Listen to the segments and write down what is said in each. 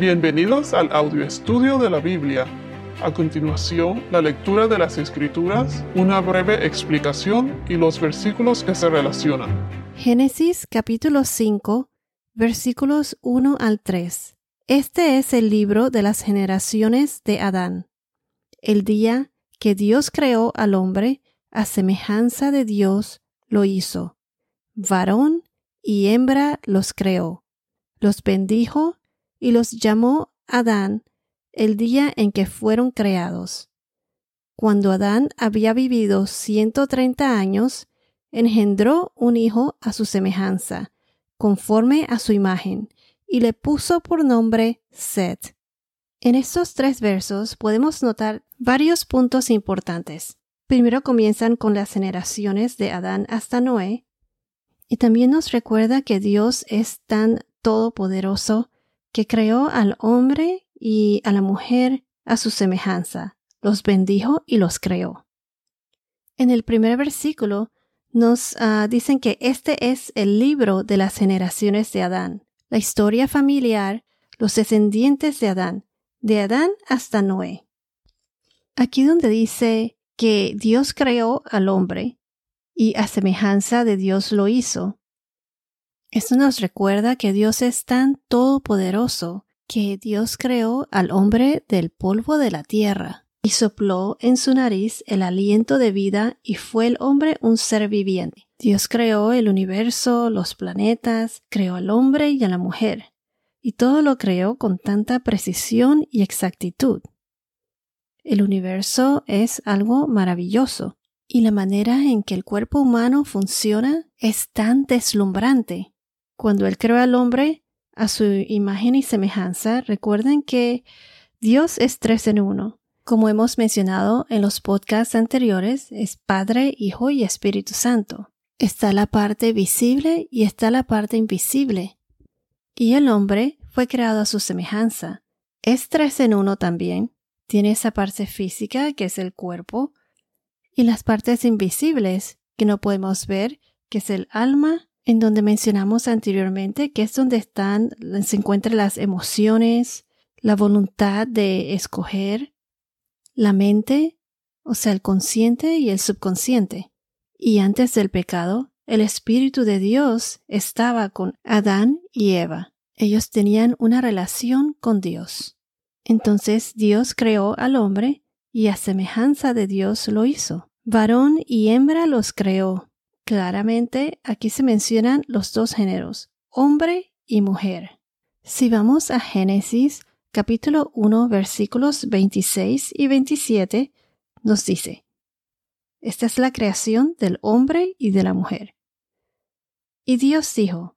Bienvenidos al audio estudio de la Biblia. A continuación, la lectura de las Escrituras, una breve explicación y los versículos que se relacionan. Génesis capítulo 5, versículos 1 al 3. Este es el libro de las generaciones de Adán. El día que Dios creó al hombre, a semejanza de Dios lo hizo. Varón y hembra los creó. Los bendijo y los llamó Adán el día en que fueron creados. Cuando Adán había vivido ciento treinta años, engendró un hijo a su semejanza, conforme a su imagen, y le puso por nombre Set. En estos tres versos podemos notar varios puntos importantes. Primero comienzan con las generaciones de Adán hasta Noé, y también nos recuerda que Dios es tan todopoderoso que creó al hombre y a la mujer a su semejanza, los bendijo y los creó. En el primer versículo nos ah, dicen que este es el libro de las generaciones de Adán, la historia familiar, los descendientes de Adán, de Adán hasta Noé. Aquí donde dice que Dios creó al hombre y a semejanza de Dios lo hizo, esto nos recuerda que Dios es tan todopoderoso que Dios creó al hombre del polvo de la tierra y sopló en su nariz el aliento de vida y fue el hombre un ser viviente. Dios creó el universo, los planetas, creó al hombre y a la mujer, y todo lo creó con tanta precisión y exactitud. El universo es algo maravilloso, y la manera en que el cuerpo humano funciona es tan deslumbrante cuando Él creó al hombre a su imagen y semejanza, recuerden que Dios es tres en uno. Como hemos mencionado en los podcasts anteriores, es Padre, Hijo y Espíritu Santo. Está la parte visible y está la parte invisible. Y el hombre fue creado a su semejanza. Es tres en uno también. Tiene esa parte física que es el cuerpo y las partes invisibles que no podemos ver, que es el alma, en donde mencionamos anteriormente que es donde están, se encuentran las emociones, la voluntad de escoger, la mente, o sea, el consciente y el subconsciente. Y antes del pecado, el Espíritu de Dios estaba con Adán y Eva. Ellos tenían una relación con Dios. Entonces Dios creó al hombre y a semejanza de Dios lo hizo. Varón y hembra los creó. Claramente aquí se mencionan los dos géneros, hombre y mujer. Si vamos a Génesis capítulo 1 versículos 26 y 27, nos dice, Esta es la creación del hombre y de la mujer. Y Dios dijo,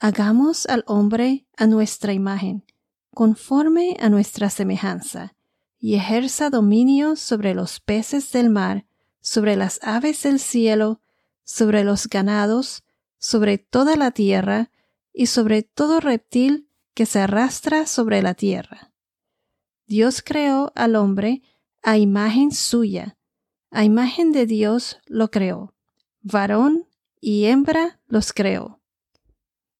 Hagamos al hombre a nuestra imagen, conforme a nuestra semejanza, y ejerza dominio sobre los peces del mar, sobre las aves del cielo, sobre los ganados, sobre toda la tierra y sobre todo reptil que se arrastra sobre la tierra. Dios creó al hombre a imagen suya, a imagen de Dios lo creó, varón y hembra los creó.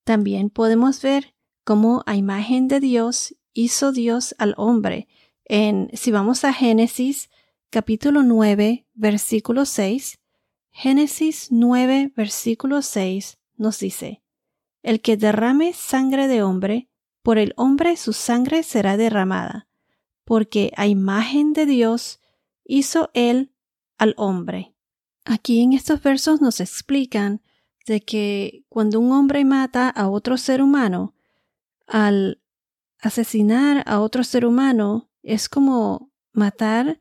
También podemos ver cómo a imagen de Dios hizo Dios al hombre en, si vamos a Génesis capítulo 9, versículo 6, Génesis 9, versículo 6 nos dice, El que derrame sangre de hombre, por el hombre su sangre será derramada, porque a imagen de Dios hizo él al hombre. Aquí en estos versos nos explican de que cuando un hombre mata a otro ser humano, al asesinar a otro ser humano es como matar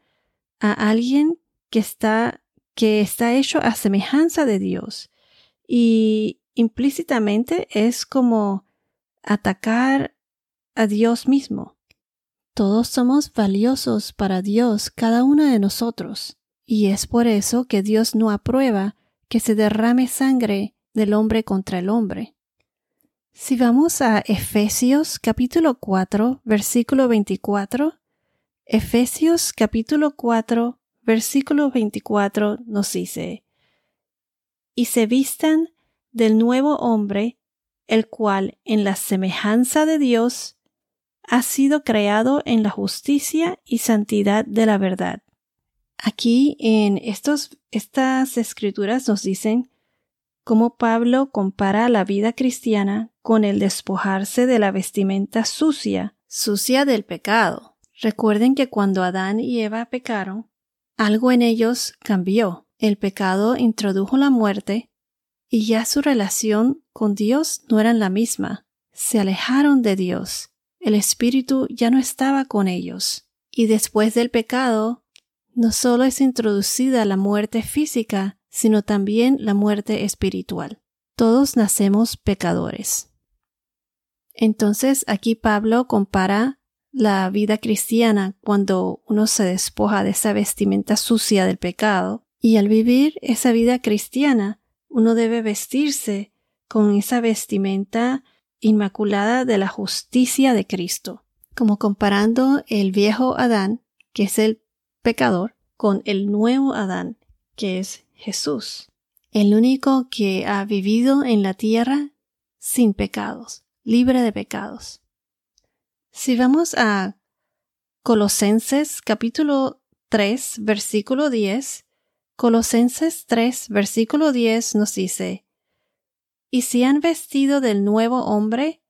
a alguien que está que está hecho a semejanza de Dios y implícitamente es como atacar a Dios mismo. Todos somos valiosos para Dios, cada uno de nosotros, y es por eso que Dios no aprueba que se derrame sangre del hombre contra el hombre. Si vamos a Efesios capítulo 4, versículo 24, Efesios capítulo 4, versículo 24 nos dice, y se vistan del nuevo hombre, el cual en la semejanza de Dios ha sido creado en la justicia y santidad de la verdad. Aquí en estos, estas escrituras nos dicen cómo Pablo compara la vida cristiana con el despojarse de la vestimenta sucia, sucia del pecado. Recuerden que cuando Adán y Eva pecaron, algo en ellos cambió. El pecado introdujo la muerte y ya su relación con Dios no era la misma. Se alejaron de Dios. El Espíritu ya no estaba con ellos. Y después del pecado, no solo es introducida la muerte física, sino también la muerte espiritual. Todos nacemos pecadores. Entonces aquí Pablo compara la vida cristiana cuando uno se despoja de esa vestimenta sucia del pecado y al vivir esa vida cristiana uno debe vestirse con esa vestimenta inmaculada de la justicia de Cristo, como comparando el viejo Adán, que es el pecador, con el nuevo Adán, que es Jesús, el único que ha vivido en la tierra sin pecados, libre de pecados. Si vamos a Colosenses capítulo 3, versículo 10, Colosenses 3, versículo 10 nos dice, Y si han vestido del nuevo hombre,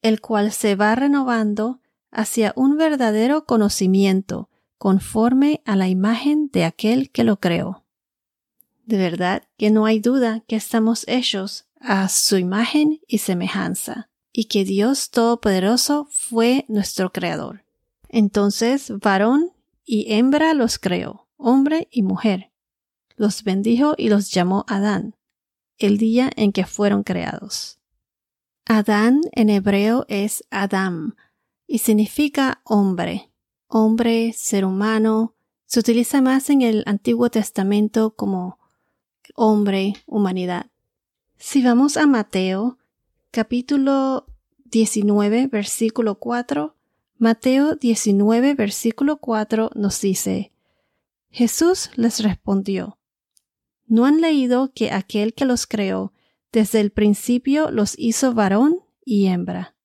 el cual se va renovando hacia un verdadero conocimiento, conforme a la imagen de aquel que lo creó. De verdad que no hay duda que estamos hechos a su imagen y semejanza y que Dios Todopoderoso fue nuestro Creador. Entonces varón y hembra los creó, hombre y mujer. Los bendijo y los llamó Adán, el día en que fueron creados. Adán en hebreo es Adam y significa hombre, hombre, ser humano. Se utiliza más en el Antiguo Testamento como hombre, humanidad. Si vamos a Mateo, capítulo 19, versículo 4, Mateo 19, versículo 4 nos dice, Jesús les respondió, ¿no han leído que aquel que los creó desde el principio los hizo varón y hembra?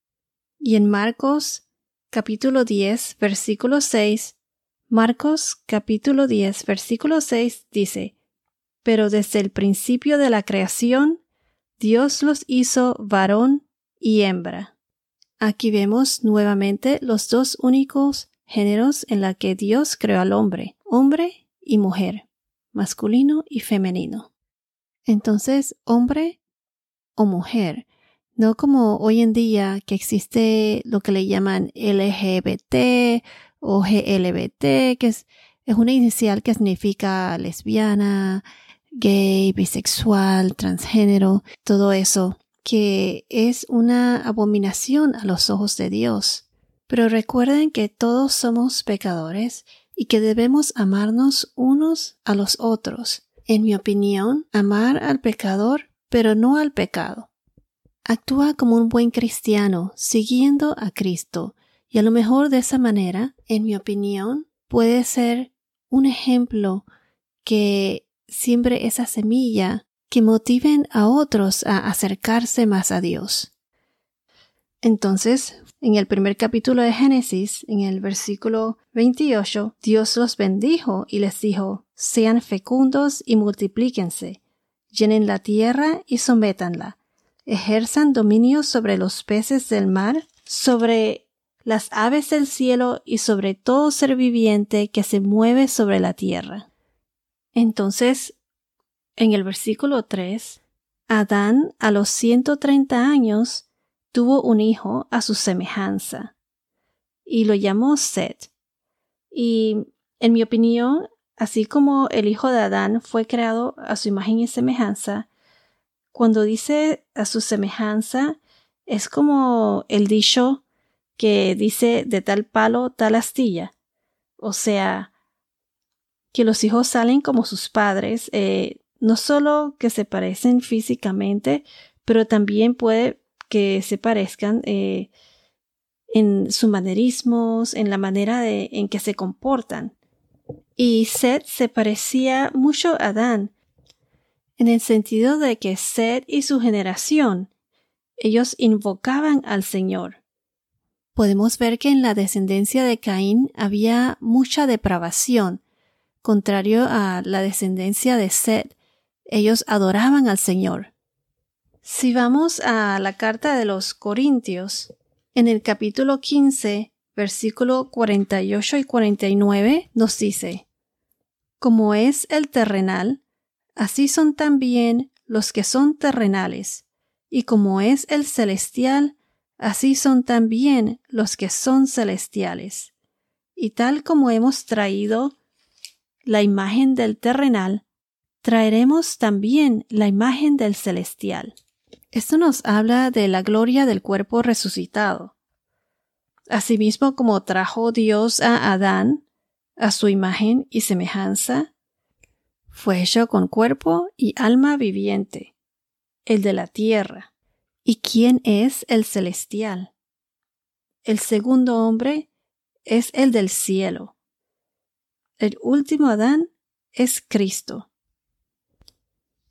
Y en Marcos capítulo 10, versículo 6, Marcos capítulo 10, versículo 6 dice, Pero desde el principio de la creación, Dios los hizo varón y hembra. Aquí vemos nuevamente los dos únicos géneros en la que Dios creó al hombre, hombre y mujer, masculino y femenino. Entonces, hombre o mujer, no como hoy en día que existe lo que le llaman LGBT o GLBT, que es, es una inicial que significa lesbiana, gay, bisexual, transgénero, todo eso, que es una abominación a los ojos de Dios. Pero recuerden que todos somos pecadores y que debemos amarnos unos a los otros. En mi opinión, amar al pecador, pero no al pecado. Actúa como un buen cristiano, siguiendo a Cristo, y a lo mejor de esa manera, en mi opinión, puede ser un ejemplo que siempre esa semilla que motiven a otros a acercarse más a Dios. Entonces, en el primer capítulo de Génesis, en el versículo 28, Dios los bendijo y les dijo, sean fecundos y multiplíquense, llenen la tierra y sométanla, ejerzan dominio sobre los peces del mar, sobre las aves del cielo y sobre todo ser viviente que se mueve sobre la tierra. Entonces, en el versículo 3, Adán a los 130 años tuvo un hijo a su semejanza y lo llamó Set. Y en mi opinión, así como el hijo de Adán fue creado a su imagen y semejanza, cuando dice a su semejanza, es como el dicho que dice de tal palo, tal astilla. O sea, que los hijos salen como sus padres, eh, no solo que se parecen físicamente, pero también puede que se parezcan eh, en sus manerismos, en la manera de, en que se comportan. Y Seth se parecía mucho a Adán, en el sentido de que Seth y su generación, ellos invocaban al Señor. podemos ver que en la descendencia de Caín había mucha depravación, contrario a la descendencia de Seth. Ellos adoraban al Señor. Si vamos a la carta de los Corintios, en el capítulo 15, versículo 48 y 49, nos dice, Como es el terrenal, así son también los que son terrenales, y como es el celestial, así son también los que son celestiales. Y tal como hemos traído la imagen del terrenal, traeremos también la imagen del celestial. Esto nos habla de la gloria del cuerpo resucitado. Asimismo como trajo Dios a Adán a su imagen y semejanza, fue hecho con cuerpo y alma viviente, el de la tierra. ¿Y quién es el celestial? El segundo hombre es el del cielo. El último Adán es Cristo.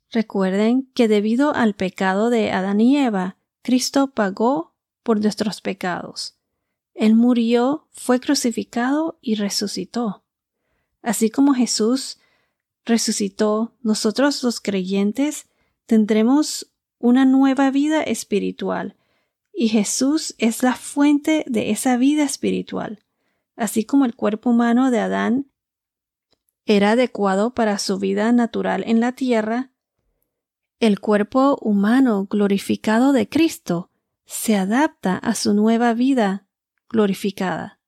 Recuerden que debido al pecado de Adán y Eva, Cristo pagó por nuestros pecados. Él murió, fue crucificado y resucitó. Así como Jesús resucitó, nosotros los creyentes tendremos una nueva vida espiritual, y Jesús es la fuente de esa vida espiritual, así como el cuerpo humano de Adán era adecuado para su vida natural en la tierra, el cuerpo humano glorificado de Cristo se adapta a su nueva vida glorificada.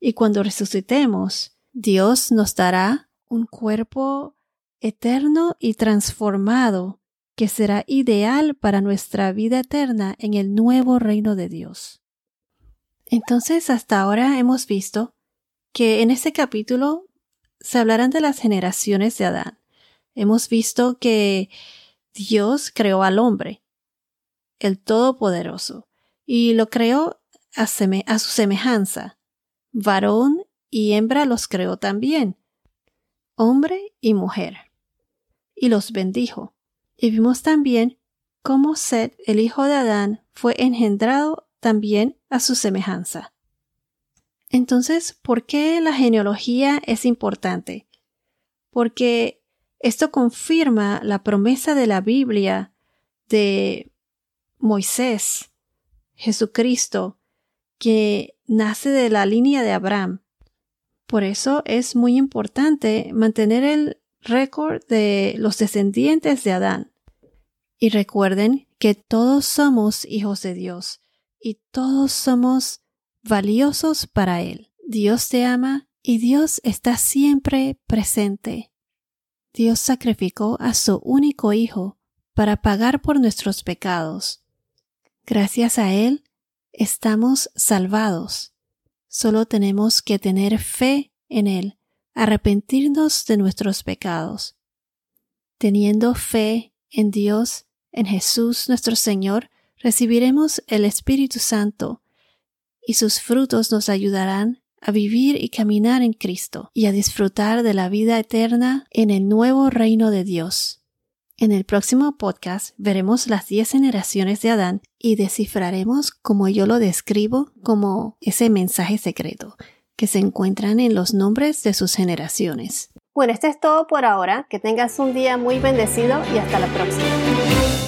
Y cuando resucitemos, Dios nos dará un cuerpo eterno y transformado que será ideal para nuestra vida eterna en el nuevo reino de Dios. Entonces, hasta ahora hemos visto que en este capítulo se hablarán de las generaciones de Adán. Hemos visto que Dios creó al hombre, el Todopoderoso, y lo creó a, su semejanza. Varón y hembra los creó también, hombre y mujer, y los bendijo. Y vimos también cómo Seth, el hijo de Adán, fue engendrado también a su semejanza. Entonces, ¿por qué la genealogía es importante? Porque esto confirma la promesa de la Biblia de Moisés, Jesucristo, que nace de la línea de Abraham. Por eso es muy importante mantener el récord de los descendientes de Adán. Y recuerden que todos somos hijos de Dios y todos somos valiosos para Él. Dios te ama y Dios está siempre presente. Dios sacrificó a su único Hijo para pagar por nuestros pecados. Gracias a Él estamos salvados. Solo tenemos que tener fe en Él arrepentirnos de nuestros pecados. Teniendo fe en Dios, en Jesús nuestro Señor, recibiremos el Espíritu Santo, y sus frutos nos ayudarán a vivir y caminar en Cristo y a disfrutar de la vida eterna en el nuevo reino de Dios. En el próximo podcast veremos las diez generaciones de Adán y descifraremos como yo lo describo como ese mensaje secreto que se encuentran en los nombres de sus generaciones. Bueno, esto es todo por ahora. Que tengas un día muy bendecido y hasta la próxima.